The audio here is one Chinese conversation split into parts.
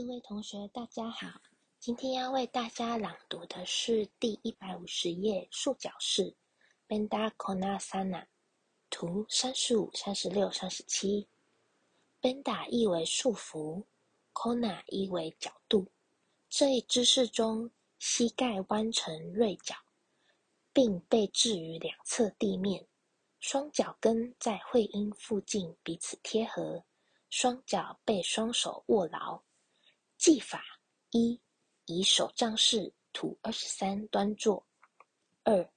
各位同学，大家好。今天要为大家朗读的是第一百五十页束脚式 Benda Konasana，图三十五、三十六、三十七。Benda 意为束缚，Kona 意为角度。这一姿势中，膝盖弯成锐角，并被置于两侧地面，双脚跟在会阴附近彼此贴合，双脚被双手握牢。技法一：以手杖式图二十三端坐。二：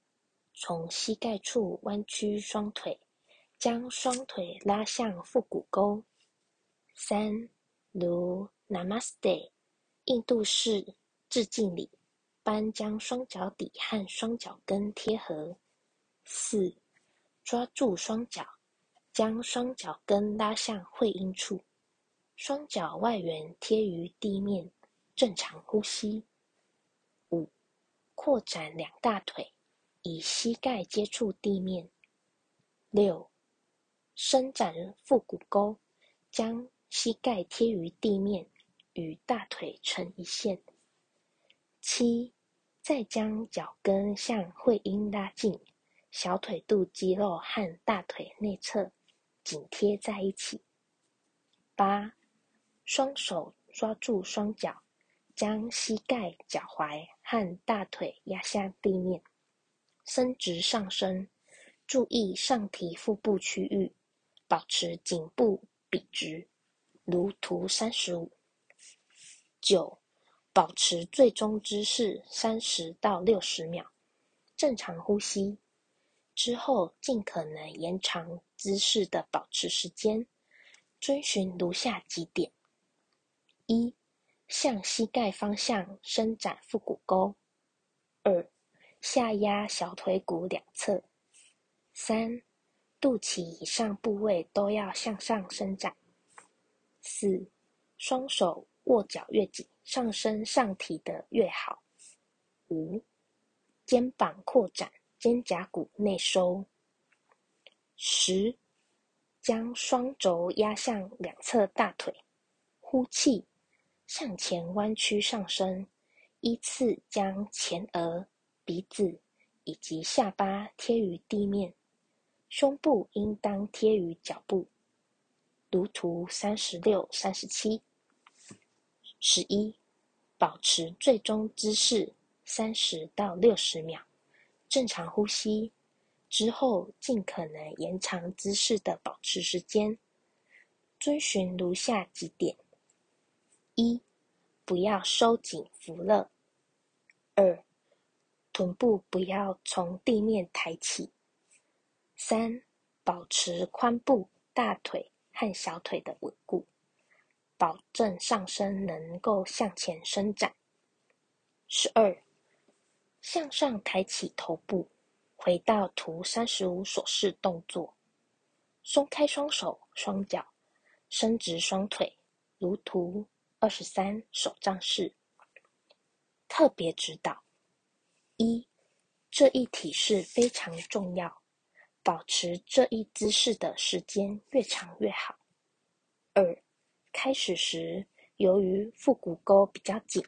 从膝盖处弯曲双腿，将双腿拉向腹股沟。三：如 Namaste 印度式致敬礼般，将双脚底和双脚跟贴合。四：抓住双脚，将双脚跟拉向会阴处。双脚外缘贴于地面，正常呼吸。五、扩展两大腿，以膝盖接触地面。六、伸展腹股沟，将膝盖贴于地面，与大腿成一线。七、再将脚跟向会阴拉近，小腿肚肌肉和大腿内侧紧贴在一起。八。双手抓住双脚，将膝盖、脚踝和大腿压下地面，伸直上身，注意上提腹部区域，保持颈部笔直，如图三十五。九，保持最终姿势三十到六十秒，正常呼吸，之后尽可能延长姿势的保持时间，遵循如下几点。一、向膝盖方向伸展腹股沟；二、下压小腿骨两侧；三、肚脐以上部位都要向上伸展；四、双手握脚越紧，上身上提的越好；五、肩膀扩展，肩胛骨内收；十、将双肘压向两侧大腿，呼气。向前弯曲上身，依次将前额、鼻子以及下巴贴于地面，胸部应当贴于脚部。如图三十六、三十七。十一，保持最终姿势三十到六十秒，正常呼吸，之后尽可能延长姿势的保持时间，遵循如下几点。一、不要收紧扶勒；二、臀部不要从地面抬起；三、保持髋部、大腿和小腿的稳固，保证上身能够向前伸展。十二、向上抬起头部，回到图三十五所示动作，松开双手、双脚，伸直双腿，如图。二十三手杖式，特别指导：一，这一体式非常重要，保持这一姿势的时间越长越好。二，开始时由于腹股沟比较紧，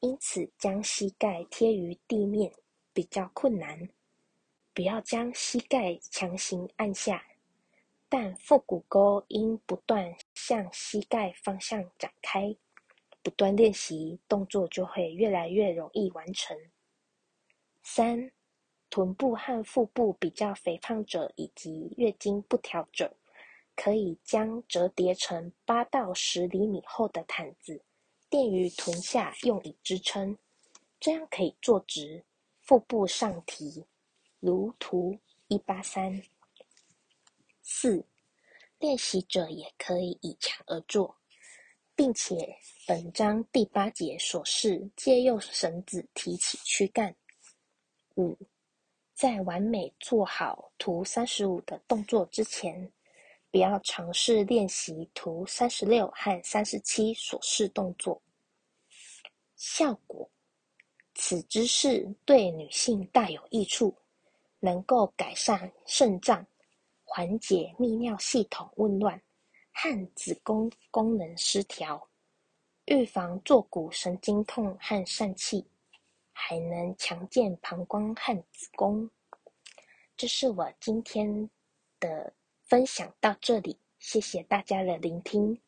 因此将膝盖贴于地面比较困难，不要将膝盖强行按下。但腹股沟应不断向膝盖方向展开，不断练习，动作就会越来越容易完成。三、臀部和腹部比较肥胖者以及月经不调者，可以将折叠成八到十厘米厚的毯子垫于臀下，用以支撑，这样可以坐直，腹部上提，如图一八三。四，练习者也可以倚墙而坐，并且本章第八节所示，借用绳子提起躯干。五，在完美做好图三十五的动作之前，不要尝试练习图三十六和三十七所示动作。效果：此姿势对女性大有益处，能够改善肾脏。缓解泌尿系统紊乱和子宫功能失调。预防坐骨神经痛和疝气，还能强健膀胱和子宫。这是我今天的分享，到这里，谢谢大家的聆听。